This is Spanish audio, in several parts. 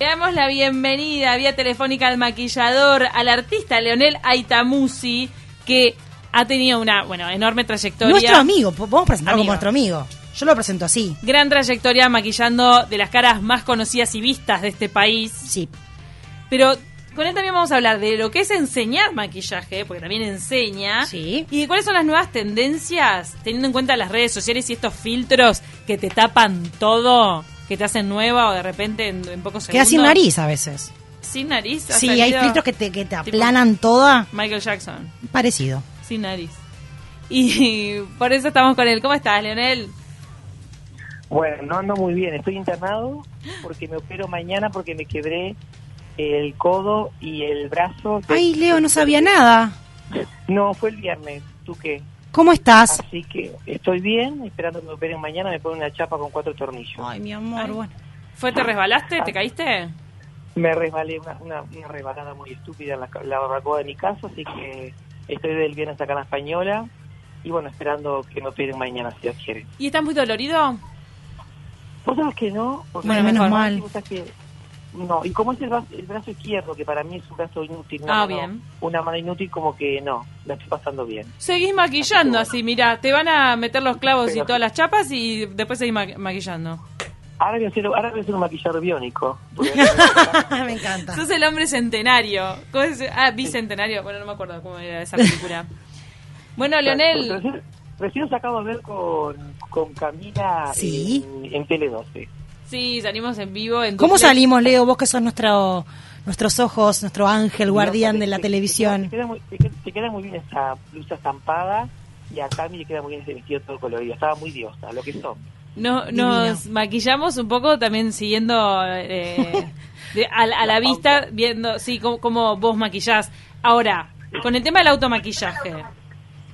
Le damos la bienvenida vía telefónica al maquillador, al artista Leonel Aitamusi, que ha tenido una bueno enorme trayectoria. Nuestro amigo, po- podemos presentarlo Amigo. como nuestro amigo. Yo lo presento así. Gran trayectoria maquillando de las caras más conocidas y vistas de este país. Sí. Pero con él también vamos a hablar de lo que es enseñar maquillaje, porque también enseña. Sí. Y de cuáles son las nuevas tendencias, teniendo en cuenta las redes sociales y estos filtros que te tapan todo, que te hacen nueva o de repente en, en pocos Queda segundos. sin nariz a veces. Sin nariz. ha Sí, hay filtros que te, que te aplanan toda. Michael Jackson, Parecido. sin nariz. Y por eso estamos con él. ¿Cómo estás, Leonel? Bueno, no ando muy bien, estoy internado porque me opero mañana porque me quebré el codo y el brazo. Ay, Leo, no sabía nada. No, fue el viernes, ¿tú qué? ¿Cómo estás? Así que estoy bien, esperando que me operen mañana, me ponen una chapa con cuatro tornillos. Ay, mi amor, Ay. bueno. ¿Fue, te resbalaste? ¿Te caíste? Me resbalé, una, una, una resbalada muy estúpida en la, la barbacoa de mi casa, así que estoy del viernes acá en la española y bueno, esperando que me operen mañana, si Dios quiere. ¿Y estás muy dolorido? ¿Vos sabés que no? Porque Bueno, menos mal. que vos sabés que- no, y como es el brazo, el brazo izquierdo, que para mí es un brazo inútil, una, Ah, mano, bien. una mano inútil, como que no, la estoy pasando bien. Seguís maquillando así, mira, te van a meter los clavos y todas las chapas y después seguís ma- maquillando. Ahora voy a hacer, ahora voy a hacer un maquillador biónico. porque- me encanta. Sos el hombre centenario. ¿Cómo es? Ah, bicentenario. Bueno, no me acuerdo cómo era esa película. Bueno, Leonel, Recién, recién acabo de ver con, con Camila Sí. en, en Tele 12. Sí, salimos en vivo. En ¿Cómo duplex. salimos, Leo? Vos que sos nuestro, nuestros ojos, nuestro ángel guardián No, de la te- televisión. Te queda, muy, te queda- te queda muy bien esa blusa estampada y a Cami le queda muy bien ese vestido todo colorido. Estaba muy diosa, lo que son. No, nos maquillamos un poco también siguiendo eh, de- a, la- a la La vista, pauta. viendo, sí, cómo, cómo vos maquillás. Ahora, con el tema del automaquillaje.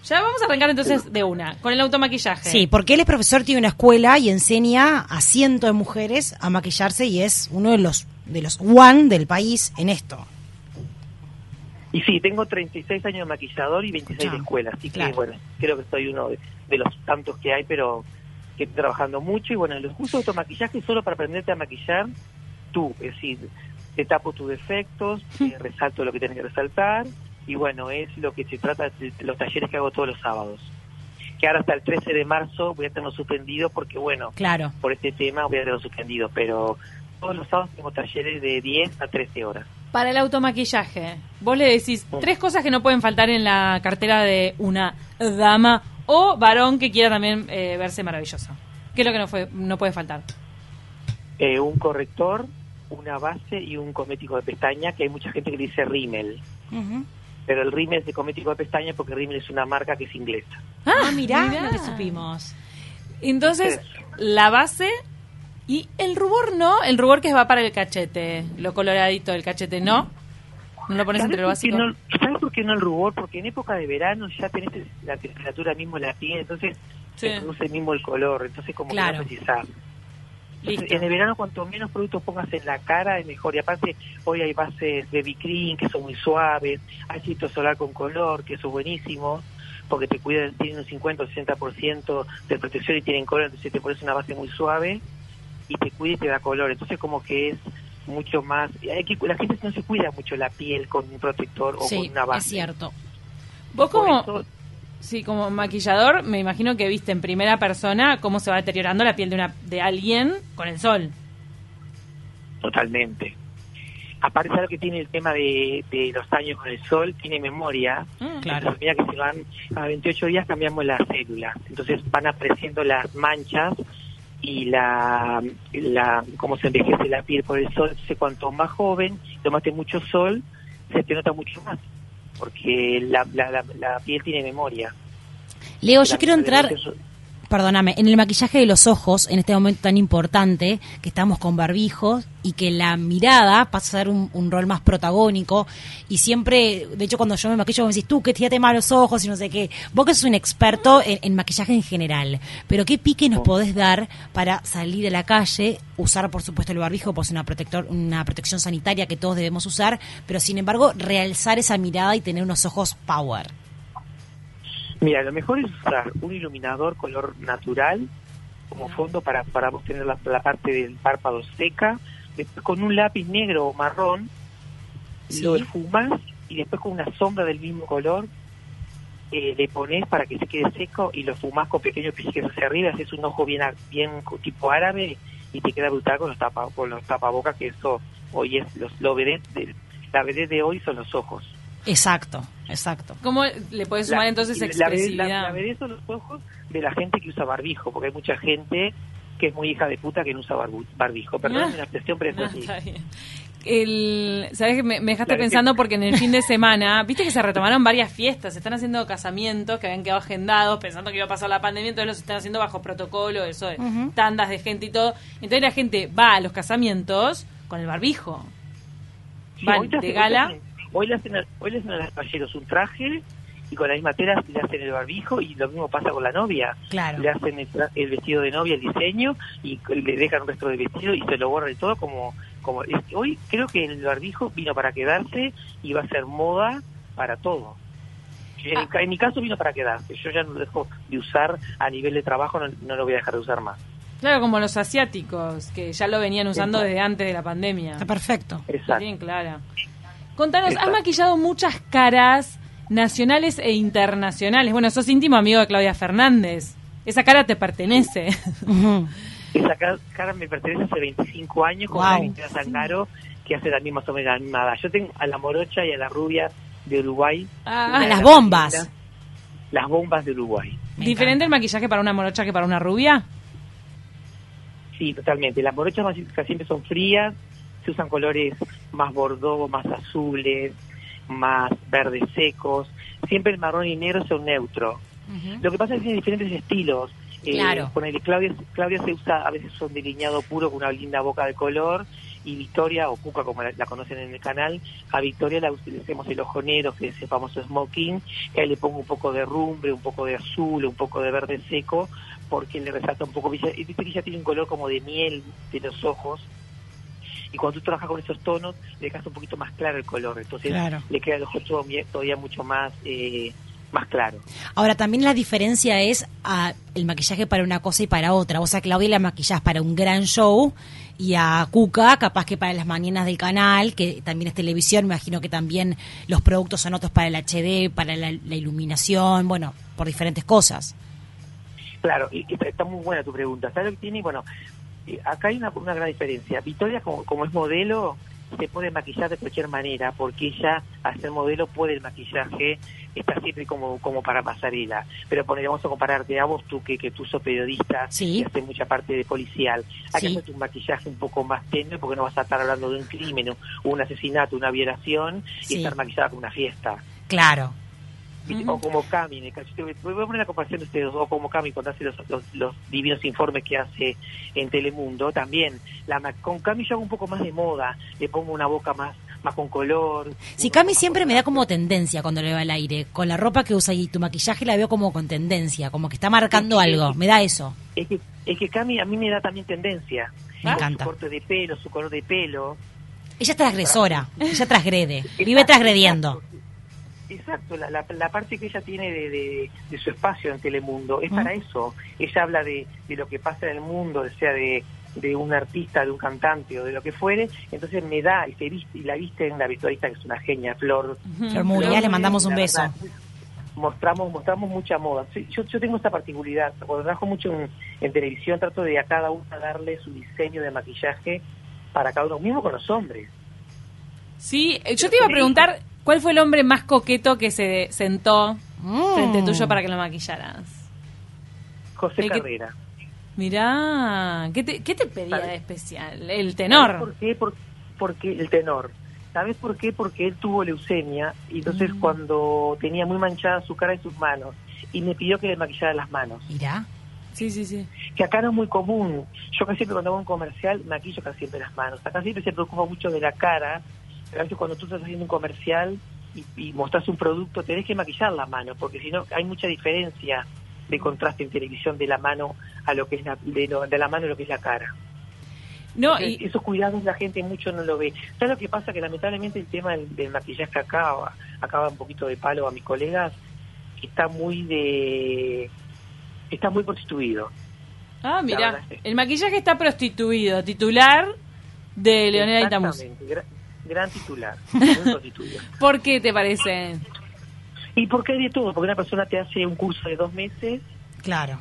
Ya vamos a arrancar entonces de una, con el automaquillaje. Sí, porque él es profesor, tiene una escuela y enseña a cientos de mujeres a maquillarse y es uno de los de los one del país en esto. Y sí, tengo 36 años de maquillador y 26 de escuela, así claro. que bueno, creo que soy uno de, de los tantos que hay, pero que estoy trabajando mucho. Y bueno, los cursos de automaquillaje es solo para aprenderte a maquillar tú, es decir, te tapo tus defectos, te resalto lo que tienes que resaltar, y bueno, es lo que se trata de los talleres que hago todos los sábados. Que ahora hasta el 13 de marzo voy a tenerlo suspendido porque bueno, Claro. por este tema voy a tenerlo suspendido, pero todos los sábados tengo talleres de 10 a 13 horas. Para el automaquillaje, vos le decís tres cosas que no pueden faltar en la cartera de una dama o varón que quiera también eh, verse maravilloso. ¿Qué es lo que no, fue, no puede faltar? Eh, un corrector, una base y un cosmético de pestaña, que hay mucha gente que dice rímel. Ujú. Pero el rímel es de cosmético de pestaña porque rímel es una marca que es inglesa. Ah, mirá, mirá. lo que supimos. Entonces, la base y el rubor no, el rubor que va para el cachete, lo coloradito del cachete, ¿no? ¿No lo pones ¿Sabes entre lo por qué básico? no- ¿Sabes por qué no el rubor? Porque en época de verano ya tenés la temperatura mismo en la piel, entonces Sí. se produce mismo el color, entonces como Claro. que no precisás. Listo. en el verano cuanto menos productos pongas en la cara es mejor. Y aparte hoy hay bases de cream que son muy suaves, hay filtro solar con color que eso es buenísimo porque te cuidan, tienen un 50 o 60% de protección y tienen color, entonces te pones una base muy suave y te cuida y te da color. Entonces como que es mucho más... Hay que, la gente no se cuida mucho la piel con un protector o con una base. es cierto. Vos como, sí, como maquillador, me imagino que viste en primera persona cómo se va deteriorando la piel de, una, de alguien con el sol. Totalmente. Aparte, ¿sabes lo que tiene el tema de, de los años con el sol? Tiene memoria. Mm. Claro. Mira que se van a 28 días cambiamos las células. Entonces van apareciendo las manchas y la, la cómo se envejece la piel por el sol. Entonces, cuanto más joven, tomaste mucho sol, se te nota mucho más. Porque la, la, la, la piel tiene memoria. Leo, yo quiero entrar, eso- perdóname, en el maquillaje de los ojos, en este momento tan importante, que estamos con barbijos y que la mirada pasa a ser un, un rol más protagónico. Y siempre, de hecho, cuando yo me maquillo, me decís tú que te mal los ojos y no sé qué. Vos que sos un experto en, en maquillaje en general, pero ¿qué pique nos podés dar para salir a la calle? Usar, por supuesto, el barbijo, pues una, protector, una protección sanitaria que todos debemos usar, pero sin embargo, realzar esa mirada y tener unos ojos power. Mira, lo mejor es usar un iluminador color natural como fondo para, para vos tener la, la parte del párpado seca, después con un lápiz negro o marrón, Sí. lo esfumas y después con una sombra del mismo color eh, le pones para que se quede seco y lo fumás con pequeños pellizcos hacia arriba, haces un ojo bien, a- bien tipo árabe y te queda brutal con los, tapa, con los tapabocas, que eso hoy es, los, lo vedette de- la vedette de hoy son los ojos. Exacto, exacto. ¿Cómo le puedes sumar entonces la, vedette- expresividad? la, la vedette son los ojos de la gente que usa barbijo, porque hay mucha gente que es muy hija de puta que no usa barbu- barbijo. Perdón Ah. la expresión, pero es Ah, así. está bien. El, ¿Sabes que me, me dejaste Claro, pensando porque en el fin de semana, viste que se retomaron varias fiestas, se están haciendo casamientos que habían quedado agendados pensando que iba a pasar la pandemia, entonces los están haciendo bajo protocolo, eso de tandas de gente y todo. Entonces la gente va a los casamientos con el barbijo. Sí, Van de gala. Hoy le hacen, a- hoy le hacen a los caballeros un traje y con la misma tela le hacen el barbijo y lo mismo pasa con la novia. Claro. Le hacen el, tra- el vestido de novia, el diseño y le dejan un resto de vestido y se lo borran y todo como... como es- hoy creo que el barbijo vino para quedarse y va a ser moda para todo. En, Ah. mi ca- en mi caso vino para quedarse. Yo ya no lo dejo de usar a nivel de trabajo, no, no lo voy a dejar de usar más. Claro, como los asiáticos, que ya lo venían usando Exacto. desde antes de la pandemia. Está perfecto. Exacto. tienen clara. Contanos, has maquillado muchas caras nacionales e internacionales. Bueno, sos íntimo amigo de Claudia Fernández. Esa cara te pertenece. Esa ca- cara me pertenece hace 25 años con Guau. una Zangaro que hace también más o menos la misma edad. Yo tengo a la morocha y a la rubia de Uruguay. Ah, las bombas. Las bombas de Uruguay. Me ¿Diferente encanta. el maquillaje para una morocha que para una rubia? Sí, totalmente. Las morochas más siempre son frías, se usan colores más bordó, más azules, más verdes secos. Siempre el marrón y negro son neutro. Lo que pasa es que tiene diferentes estilos. Eh, Claro. ponele, Claudia, Claudia se usa a veces son delineado puro con una linda boca de color y Victoria, o Cuca como la, la conocen en el canal, a Victoria la utilicemos el ojo negro, que es el famoso smoking, que ahí le pongo un poco de rumbre, un poco de azul, un poco de verde seco, porque le resalta un poco, que ella tiene un color como de miel de los ojos, y cuando tú trabajas con esos tonos, le dejas un poquito más claro el color, entonces Claro. le queda el ojo todavía mucho más, eh, más claro. Ahora, también la diferencia es ah, el maquillaje para una cosa y para otra. Vos a Claudia la maquillás para un gran show y a Cuca capaz que para las mañanas del canal, que también es televisión, me imagino que también los productos son otros para el HD, para la, la iluminación, bueno, por diferentes cosas. Claro, y y está, muy buena tu pregunta. ¿Sabes lo que tiene? Bueno, acá hay una, una gran diferencia. Victoria, como, como es modelo, se puede maquillar de cualquier manera, porque ella, al ser modelo, puede el maquillaje, está siempre como, como para pasarela. Pero ponele, vamos a compararte a vos, tú que, que tú sos periodista Sí. y haces mucha parte de policial. Hay Sí. que hacer un maquillaje un poco más tenue, porque no vas a estar hablando de un crimen, un asesinato, una violación, Sí. y estar maquillada como una fiesta. Claro. O como Cami, en el caso- voy a poner la comparación de ustedes, o como Cami cuando hace los, los, los divinos informes que hace en Telemundo, también, la, con Cami yo hago un poco más de moda, le pongo una boca más más con color. Sí, Cami siempre me da como tendencia cuando le va al aire. Con la ropa que usa y tu maquillaje la veo como con tendencia, como que está marcando algo. Me da eso. Es que, es que Cami a mí me da también tendencia. Me encanta. Su corte de pelo, su color de pelo. Ella es transgresora, ella transgrede, vive transgrediendo. Exacto, la, la, la parte que ella tiene de, de, de su espacio en Telemundo es Mm. para eso. Ella habla de, de lo que pasa en el mundo, sea de, de un artista, de un cantante o de lo que fuere. Entonces me da y, se viste, y la viste en la victorista, que es una genia, Flor. Flor Muriel, le mandamos un beso. verdad, mostramos mostramos mucha moda. Yo, yo tengo esta particularidad. Cuando trabajo mucho en, en televisión, trato de a cada uno darle su diseño de maquillaje para cada uno, mismo con los hombres. Sí, eh, yo te iba a preguntar, ¿cuál fue el hombre más coqueto que se sentó Mm. frente tuyo para que lo maquillaras? José El que- Carrera. Mirá, ¿qué te, qué te pedía ¿Sabes? de especial? El ¿Sabes tenor. por qué? Por- porque el tenor. ¿Sabes por qué? Porque él tuvo leucemia y entonces Mm. cuando tenía muy manchada su cara y sus manos y me pidió que le maquillara las manos. Mirá. Sí, sí, sí. Que acá no es muy común. Yo casi siempre cuando hago un comercial maquillo casi siempre las manos. Acá siempre se preocupa mucho de la cara. A veces cuando tú estás haciendo un comercial y, y mostras un producto, tenés que maquillar la mano, porque si no hay mucha diferencia de contraste en televisión de la mano a lo que es la, de, lo- de la mano a lo que es la cara. No, Entonces, y, esos cuidados la gente mucho no lo ve. ¿Sabes lo que pasa? Que lamentablemente el tema del, del maquillaje acá acaba un poquito de palo a mis colegas, está muy de está muy constituido. ah, mira, el maquillaje está prostituido, titular de Leonel Aitamus. Gran, titular. ¿Por qué te parece? y porque hay de todo, porque una persona te hace un curso de dos meses Claro.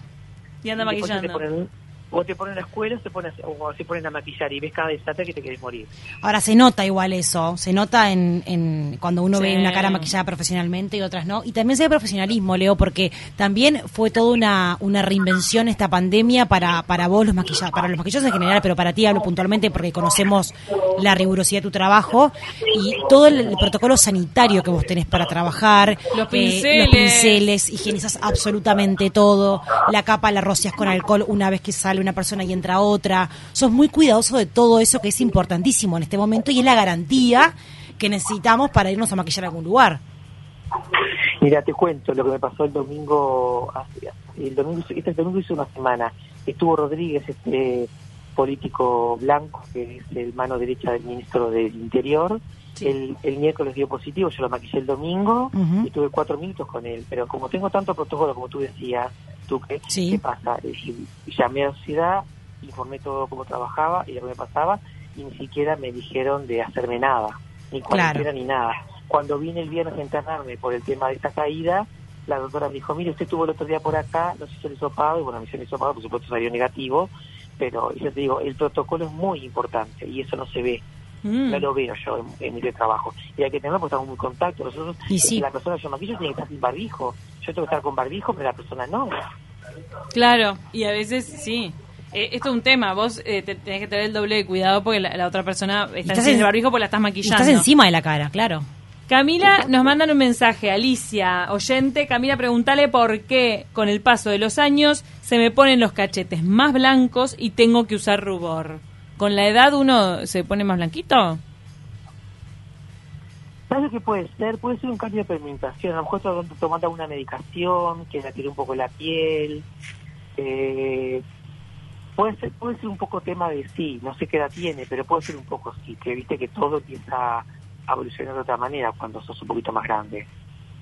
Y anda y te maquillando. ponen, o te ponen en la escuela o, te ponen, a- o se ponen a maquillar y ves cada desastre que te querés morir. Ahora se nota igual eso, se nota en, en cuando uno Sí. ve una cara maquillada profesionalmente y otras no. Y también se ve profesionalismo, Leo, porque también fue toda una, una reinvención esta pandemia para, para vos los maquillados, para los maquillados en general, pero para ti hablo puntualmente porque conocemos la rigurosidad de tu trabajo y todo el, el protocolo sanitario que vos tenés para trabajar, Los eh, pinceles. los pinceles, higienizas absolutamente todo, la capa la rocias con alcohol una vez que sale una persona y entra otra. Sos muy cuidadoso de todo eso que es importantísimo en este momento y es la garantía que necesitamos para irnos a maquillar a algún lugar. Mira, te cuento lo que me pasó el domingo, el domingo, este domingo hizo una semana. Estuvo Rodríguez, este político blanco, que es el mano derecha del ministro del Interior. El, el miércoles dio positivo, yo lo maquillé el domingo y tuve cuatro minutos con él. Pero como tengo tanto protocolo, como tú decías, qué, Sí. ¿qué pasa? Eh, Llamé a la sociedad, informé todo cómo trabajaba y lo que me pasaba, y ni siquiera me dijeron de hacerme nada, ni cuarentena Claro. ni nada. Cuando vine el viernes a internarme por el tema de esta caída, la doctora me dijo, mire, usted estuvo el otro día por acá, nos hizo el hisopado, y bueno, me hizo el hisopado, por supuesto salió negativo, pero yo te digo, el protocolo es muy importante y eso no se ve, Mm. no lo veo yo en, en mi trabajo. Y hay que tenerlo porque estamos muy en contacto. Nosotros, Y sí. la persona que yo maquillo tiene que estar sin barbijo. Yo tengo que estar con barbijo, pero la persona no. Claro, y a veces sí. Eh, esto es un tema, vos eh, te- tenés que tener el doble de cuidado porque la, la otra persona está estás sin en- el barbijo porque la estás Y maquillando. estás encima de la cara, claro. Camila nos mandan un mensaje, Alicia, oyente, Camila, pregúntale por qué con el paso de los años se me ponen los cachetes más blancos y tengo que usar rubor. ¿Con la edad uno se pone más blanquito? ¿Sabes lo que puede ser? Puede ser un cambio de pigmentación. A lo mejor estás tomando una medicación que la tire un poco la piel. Eh, puede ser puede ser un poco tema de sí, no sé qué edad tiene, pero puede ser un poco sí, que viste que todo empieza a evolucionar de otra manera cuando sos un poquito más grande.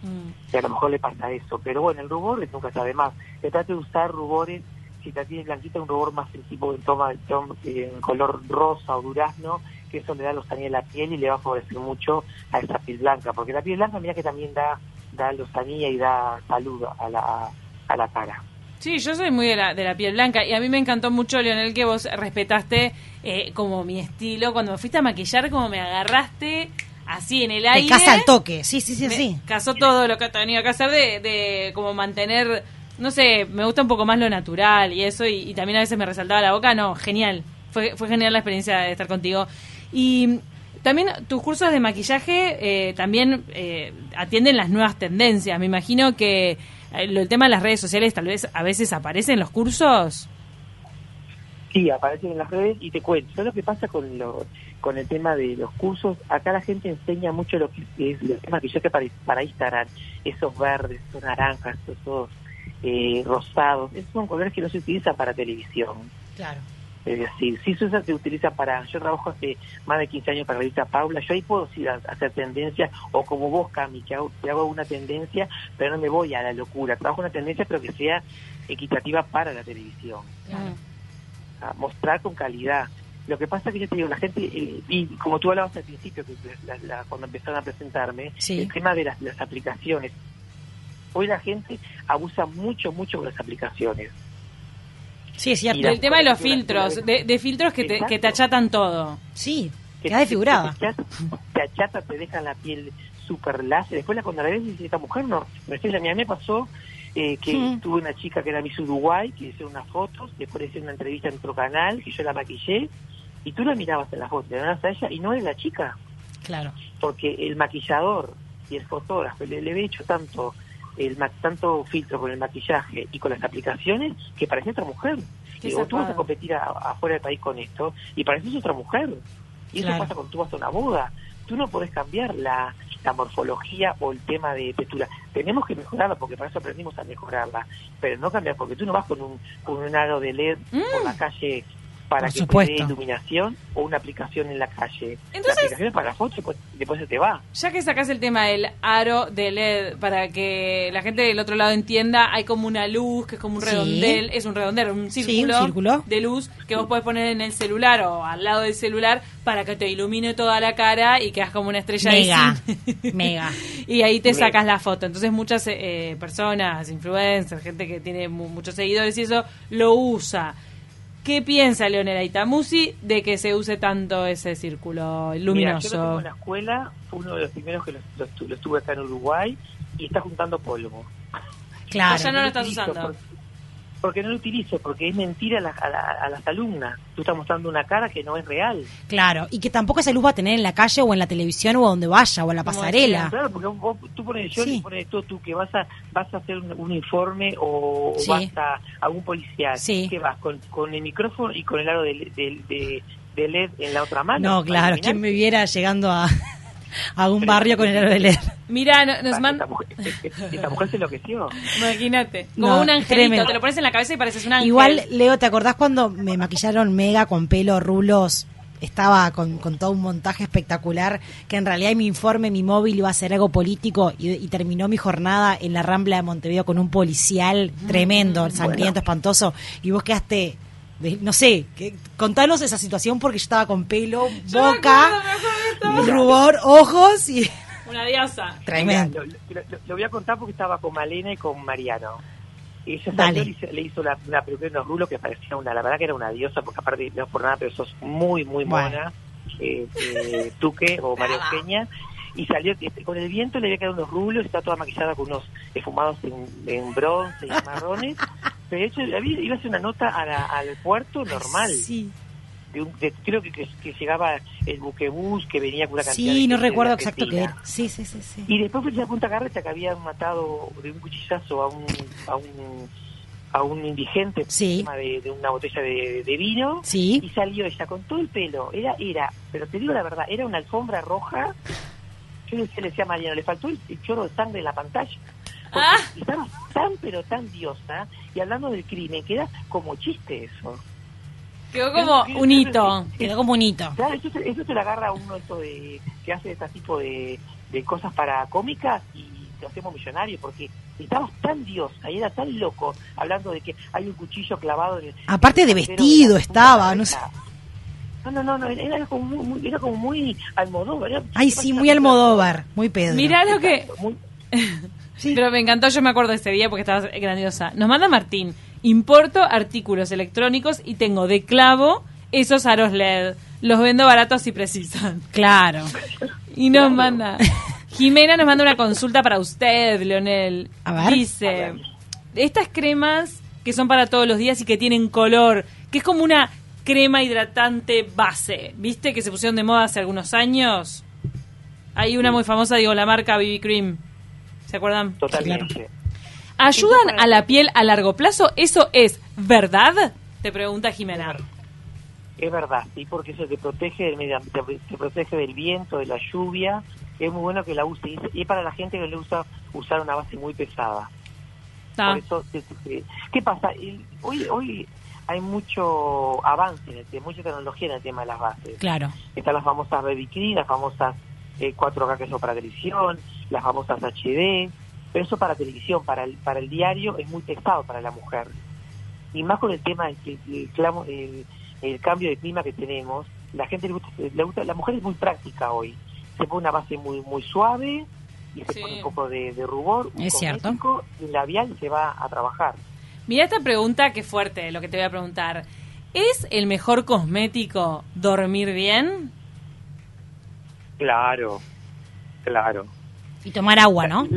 Mm. Y a lo mejor le pasa eso. Pero bueno, el rubor nunca sabe más. Se trata de usar rubores, si la tienes blanquita, un rubor más en tipo en, toma, en tom- en color rosa o durazno, que eso le da lozanía a la piel y le va a favorecer mucho a esa piel blanca. Porque la piel blanca, mira que también da, da lozanía y da salud a la, a la cara. Sí, yo soy muy de la, de la piel blanca y a mí me encantó mucho, Leonel, que vos respetaste eh, como mi estilo. Cuando me fuiste a maquillar, como me agarraste así en el Te aire. casa al toque, sí, sí, sí, sí. casó todo lo que he tenido que hacer de, de como mantener, no sé, me gusta un poco más lo natural y eso, y, y también a veces me resaltaba la boca, no, genial, fue, fue genial la experiencia de estar contigo. Y también tus cursos de maquillaje eh, también eh, atienden las nuevas tendencias, me imagino que eh, lo- el tema de las redes sociales tal vez a veces aparece en los cursos. Sí, aparecen en las redes y te cuento. ¿Sabes lo que pasa con lo, con el tema de los cursos? Acá la gente enseña mucho lo que es el maquillaje para, para Instagram. Esos verdes, esos naranjas, esos eh, rosados. Esos son colores que no se utilizan para televisión. Claro. Es decir, si se usa, se utiliza para... Yo trabajo hace más de 15 años para la revista Paula. Yo ahí puedo hacer tendencia, o como vos, Cami, que hago, que hago una tendencia, pero no me voy a la locura. Trabajo una tendencia, pero que sea equitativa para la televisión a mostrar con calidad. Lo que pasa es que yo te digo, la gente, eh, y como tú hablabas al principio, que la- la- cuando empezaron a presentarme, Sí. el tema de las, las aplicaciones. Hoy la gente abusa mucho, mucho de las aplicaciones. Sí, es cierto. El tema de los filtros, de, de filtros que te, que te achatan todo. Sí, Que queda desfigurada. Te, achata, te achata, te dejan la piel súper lacia. Después la cuando la ves dices, esta mujer no. Me decía, a mí me pasó eh, que tuve una chica que era Miss Uruguay, que hizo unas fotos, después le hice una entrevista en otro canal, que yo la maquillé, y tú la mirabas en la foto, le mirabas a ella, y no era la chica. Claro. porque el maquillador y el fotógrafo le, le había hecho tanto el tanto filtro con el maquillaje y con las aplicaciones que parecía otra mujer. Qué Digo, tú vas a competir a- afuera del país con esto y pareces otra mujer. Y eso pasa cuando tú vas a una boda. Tú no podés cambiar la, la morfología o el tema de textura. Tenemos que mejorarla porque para eso aprendimos a mejorarla. Pero no cambiar porque tú no vas con un, con un aro de LED por la calle para Por que te supuesto. dé iluminación o una aplicación en la calle. Entonces- la aplicación es para la foto y después, se te va. Ya que sacas el tema del aro de LED, para que la gente del otro lado entienda, hay como una luz que es como un Sí. redondel, es un redondel, un Sí, círculo, un círculo. de luz que vos podés poner en el celular o al lado del celular para que te ilumine toda la cara y quedas como una estrella Mega, de cine. mega. y ahí te Mega. sacas la foto. Entonces muchas eh, personas, influencers, gente que tiene mu- muchos seguidores y eso, lo usa. ¿Qué piensa Leonel Aitamusi de que se use tanto ese círculo Mira, yo lo luminoso? tengo en la escuela, fue uno de los primeros que lo, lo lo estuve acá en Uruguay y está juntando polvo. Claro. Ya no lo estás usando. Porque, porque no lo utilizo, porque es mentira a, la- a la- a las alumnas. Tú estás mostrando una cara que no es real. Claro, y que tampoco esa luz va a tener en la calle o en la televisión o a donde vaya o en la pasarela. Claro, porque vos, tú pones, yo Sí. pones tú, tú que vas a vas a hacer un, un informe o, Sí. vas a, a un policial. Sí. que vas? Con, con el micrófono y con el aro de, de, de- de LED en la otra mano. No, claro, quien me viera llegando a, a un barrio con el aro de. Mira, no- nos Esta manda... mujer, esta mujer se enloqueció. Imagínate, como No, un angelito, tremendo. te lo pones en la cabeza y pareces un ángel. Igual, Leo, ¿te acordás cuando me maquillaron mega con pelo, rulos? Estaba con, con todo un montaje espectacular, que en realidad mi informe, mi móvil iba a ser algo político y, y terminó mi jornada en la Rambla de Montevideo con un policial tremendo, sangriento, espantoso, y vos quedaste, de- no sé, que, contanos esa situación porque yo estaba con pelo, Yo me boca, rubor, ojos y... Una diosa. Tremendo. Mira, lo, lo- lo voy a contar porque estaba con Malena y con Mariano. Y ella salió, le hizo, le hizo la, una peluquera en los rulos que parecía una, la verdad que era una diosa, porque aparte no es por nada, pero sos muy, muy Bueno. mona, eh, eh, Tuque o María Eugenia. Y salió, este, con el viento le había quedado unos rulos, está toda maquillada con unos esfumados en, en bronce y marrones. Pero de hecho, había- iba a hacer una nota a la- al puerto normal. Sí, De un- de- creo que, que, que llegaba el buquebús que venía con una cantidad de sí, no de recuerdo exacto qué era. Sí, sí, sí, sí. Y después fue a Punta Carreta que habían matado de un cuchillazo a un a un, a un indigente Sí. encima de, de una botella de, de vino Sí. y salió ella con todo el pelo. Era, era, pero te digo la verdad, era una alfombra roja. Yo le decía a Mariano, le faltó el, el chorro de sangre en la pantalla. Ah. estaba tan, pero tan diosa, y hablando del crimen, que era como chiste eso. Quedó como un hito. Quedó como un hito. Claro, eso, se- eso te lo agarra uno esto de, que hace este tipo de, de cosas para cómicas y te hacemos millonario porque estabas tan diosa y era tan loco hablando de que hay un cuchillo clavado en el, Aparte en de el vestido estaba, no sé. No, no, no, no, era como muy, muy- era como muy Almodóvar. era- Ay, sí, muy Almodóvar, muy Pedro. Mirá lo que... Muy- Sí. Pero me encantó, yo me acuerdo de ese día porque estaba grandiosa. Nos manda Martín, importo artículos electrónicos y tengo de clavo esos aros LED. Los vendo baratos si precisan. Claro. Y nos manda... Jimena nos manda una consulta para usted, Leonel. A ver. Dice, A ver. estas cremas que son para todos los días y que tienen color, que es como una crema hidratante base, ¿viste? Que se pusieron de moda hace algunos años. Hay una muy famosa, digo, la marca BB Cream. ¿Se acuerdan? Totalmente. ¿Ayudan a la piel a largo plazo? ¿Eso es verdad? Te pregunta Jimena. Es verdad, sí, porque eso te protege del medio ambiente, te, te protege del viento, de la lluvia. Es muy bueno que la use. Y- Y para la gente que le gusta usar una base muy pesada. Ta. Por eso, ¿qué pasa? Hoy, hoy hay mucho avance, en el tema, mucha tecnología en el tema de las bases. Claro. Están las famosas Cream, las famosas eh, 4K que son para televisión, las famosas HD, pero eso para televisión, para el, para el diario es muy pesado para la mujer. Y más con el tema del el, el clamo- el- cambio de clima que tenemos, la gente le gusta, le gusta, la mujer es muy práctica hoy. Se pone una base muy muy suave y se Sí. pone un poco de, de rubor, un Es cierto. cosmético, y labial y se va a trabajar. Mira esta pregunta, qué fuerte lo que te voy a preguntar. ¿Es el mejor cosmético dormir bien? Claro, claro. Y tomar agua, ¿no?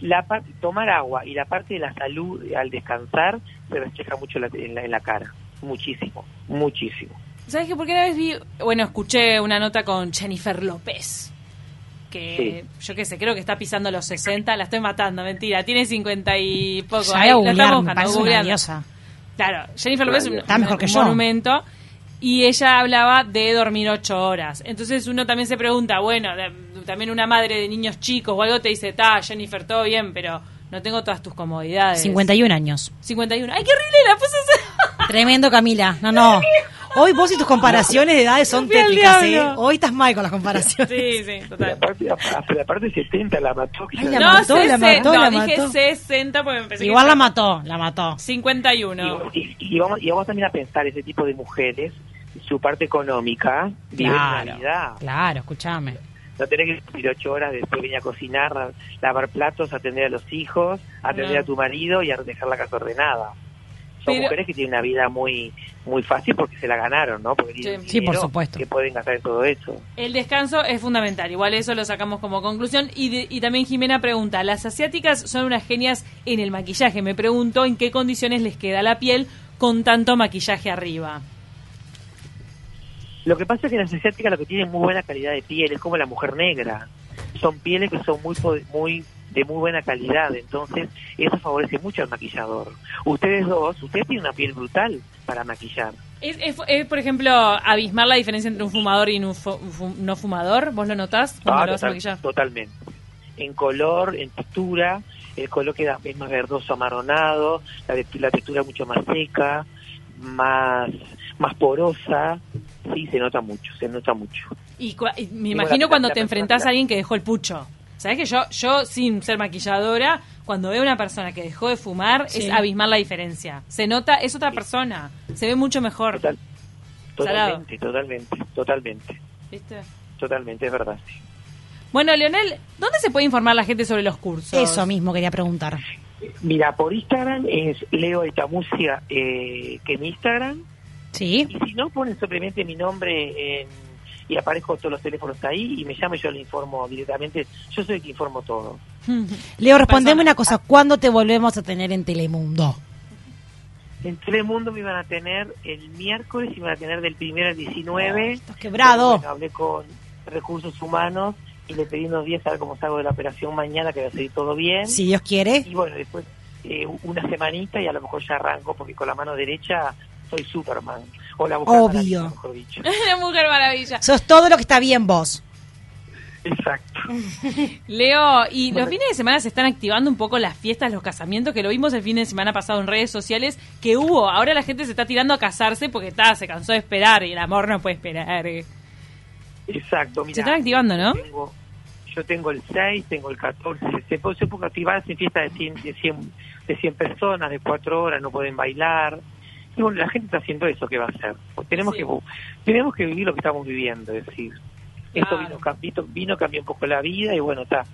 La, tomar agua y la parte de la salud al descansar se refleja mucho en la, en la- en la cara. Muchísimo, muchísimo. ¿Sabes que Porque una vez vi, bueno, escuché una nota con Jennifer López, que yo qué sé, creo que está pisando los 60, la estoy matando, mentira, tiene 50 y poco. Ahí, la estamos buscando. Claro, Jennifer López es un, Está mejor que un yo. monumento y ella hablaba de dormir ocho horas. Entonces uno también se pregunta, bueno, de- también una madre de niños chicos o algo te dice, ta, Jennifer, todo bien, pero no tengo todas tus comodidades. 51 años. 51. ¡Ay, qué horrible! La puse. Tremendo, Camila. No, no. Hoy vos y tus comparaciones de edades son tétricas, ¿eh? Hoy estás mal con las comparaciones. Sí, sí, Pero total. aparte, aparte, aparte 70 la mató. Ay, la no, mató, la 60, mató, la no, dije mató. 60 porque me pensé Igual que la mató, la mató. 51. Y, y- y vamos, y vamos también a pensar ese tipo de mujeres, su parte económica, viven una Claro, vida. claro, escúchame. No tenés que ir ocho horas después venir a cocinar, lavar platos, atender a los hijos, atender No. a tu marido y a dejar la casa ordenada. Son Pero- mujeres que tienen una vida muy muy fácil porque se la ganaron, ¿no? Porque tienen Sí. Sí, por supuesto. Que pueden gastar en todo eso. El descanso es fundamental, igual eso lo sacamos como conclusión. Y, de- y también Jimena pregunta, ¿las asiáticas son unas genias en el maquillaje? Me pregunto en qué condiciones les queda la piel con tanto maquillaje arriba. Lo que pasa es que las asiáticas lo que tienen muy buena calidad de piel, es como la mujer negra. Son pieles que son muy muy de muy buena calidad, entonces eso favorece mucho al maquillador. Ustedes dos, ustedes tienen una piel brutal para maquillar. ¿Es, es- es, por ejemplo, abismar la diferencia entre un fumador y un fu- no fumador? ¿Vos lo notás cuando Ah, lo vas a maquillar? totalmente. En color, en textura, el color queda es más verdoso, amarronado, la, la textura mucho más seca, más más porosa, sí, se nota mucho, se nota mucho. Y, cua- y me imagino cuando la te enfrentás a alguien que dejó el pucho. ¿Sabes que yo, yo sin ser maquilladora, cuando veo una persona que dejó de fumar, Sí. es abismar la diferencia. Se nota, es otra persona. Se ve mucho mejor. Total- Salado. totalmente, totalmente, totalmente, ¿Viste? totalmente, es verdad. sí. Bueno, Leonel, ¿dónde se puede informar la gente sobre los cursos? Eso mismo quería preguntar. Mira, por Instagram es Leo Etamusia, eh, que en Instagram, ¿Sí? y si no, ponen simplemente mi nombre en- y aparezco todos los teléfonos ahí y me llamo y yo le informo directamente. Yo soy el que informo todo. Leo, respondeme una cosa. ¿Cuándo te volvemos a tener en Telemundo? En Telemundo me iban a tener el miércoles, y me iban a tener del primero al 19. Estás quebrado. Bueno, hablé con Recursos Humanos y le pedí unos días a ver cómo salgo de la operación mañana, que va a salir todo bien. Si Dios quiere. Y bueno, después eh, una semanita y a lo mejor ya arranco, porque con la mano derecha soy Superman. O la mujer Obvio. maravilla, mejor dicho. La Mujer Maravilla. Sos todo lo que está bien vos. Exacto. Leo, y los fines de semana se están activando un poco las fiestas, los casamientos, que lo vimos el fin de semana pasado en redes sociales, que hubo. Ahora la gente se está tirando a casarse porque está, se cansó de esperar y el amor no puede esperar. Exacto. Mira, Se están activando, ¿no? Yo tengo, yo tengo el 6, tengo el 14. Se puede, se puede activar en fiestas de 100, de, 100, de 100 personas, de 4 horas, no pueden bailar. Y bueno, la gente está haciendo eso, ¿qué va a hacer? Pues tenemos, Sí. que, tenemos que vivir lo que estamos viviendo, es decir. Esto vino, vino, cambió un poco la vida y bueno, está.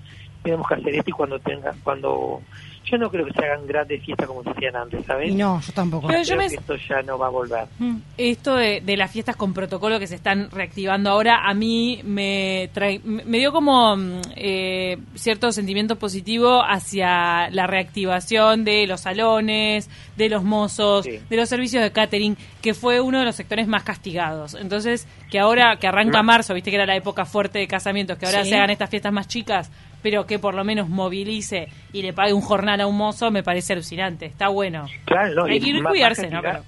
Tenemos que hacer esto y cuando tenga, cuando... Yo no creo que se hagan grandes fiestas como se hacían antes, ¿sabes? Y no, yo tampoco. Pero yo Creo me- que esto ya no va a volver. Mm. Esto de, de las fiestas con protocolo que se están reactivando ahora, a mí me, trae- me dio como mm, eh, cierto sentimiento positivo hacia la reactivación de los salones, de los mozos, Sí. de los servicios de catering, que fue uno de los sectores más castigados. Entonces, que ahora que arranca Ma- marzo, viste que era la época fuerte de casamientos, que ahora Sí. se hagan estas fiestas más chicas, pero que por lo menos movilice y le pague un jornal a un mozo, me parece alucinante. Está bueno. Claro, no, Hay que cuidarse, más ¿no? castiga-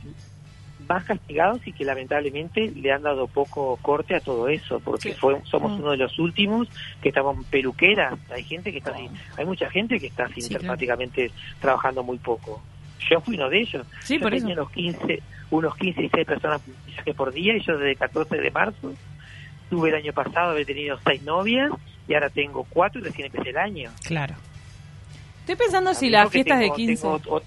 Más castigados y que lamentablemente le han dado poco corte a todo eso, porque Sí. fue, somos Mm. uno de los últimos que estamos peluqueras. Hay gente que está sin- hay mucha gente que está sin Sí, claro. prácticamente trabajando muy poco. Yo fui uno de ellos. Sí, yo por tenía eso. unos 15, unos 15 y 6 personas que por día y yo desde el 14 de marzo tuve el año pasado, había tenido seis novias y ahora tengo cuatro y recién empecé el año. Claro. Estoy pensando si las fiestas tengo- de 15... Tengo,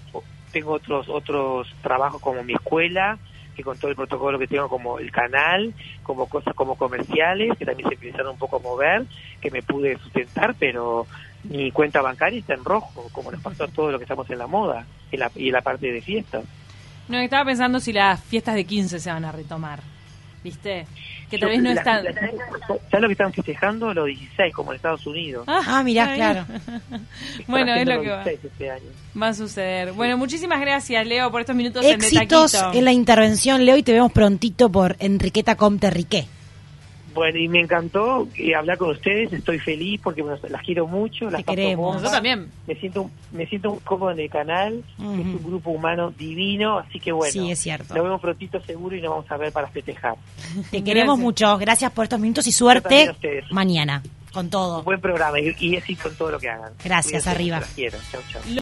tengo otros otros trabajos como mi escuela, que con todo el protocolo que tengo como el canal, como cosas como comerciales, que también se empezaron un poco a mover, que me pude sustentar, pero mi cuenta bancaria está en rojo, como nos pasó a todo lo que estamos en la moda en la, y en la parte de fiestas. No, estaba pensando si las fiestas de 15 se van a retomar. ¿Viste? Que tal vez no están... ¿Sabes lo que están festejando? Los 16, como en Estados Unidos. Ah, mirá, está claro. Bueno, es lo que va. 16 este año. Va a suceder. Bueno, muchísimas gracias, Leo, por estos minutos Éxitos en en la intervención, Leo, y te vemos prontito por Enriqueta Comte Riqué. Bueno, y me encantó eh, hablar con ustedes, estoy feliz porque bueno, las quiero mucho, las queremos. Nosotros también. Me siento, me siento muy cómodo en el canal, es un grupo humano divino, así que bueno, Sí, es cierto. nos vemos prontito seguro y nos vamos a ver para festejar. Te queremos Gracias. mucho. Gracias por estos minutos y Yo suerte mañana con todo. Un buen programa y, y éxito en todo lo que hagan. Gracias, Cuídense, arriba. Las quiero, chau, chau.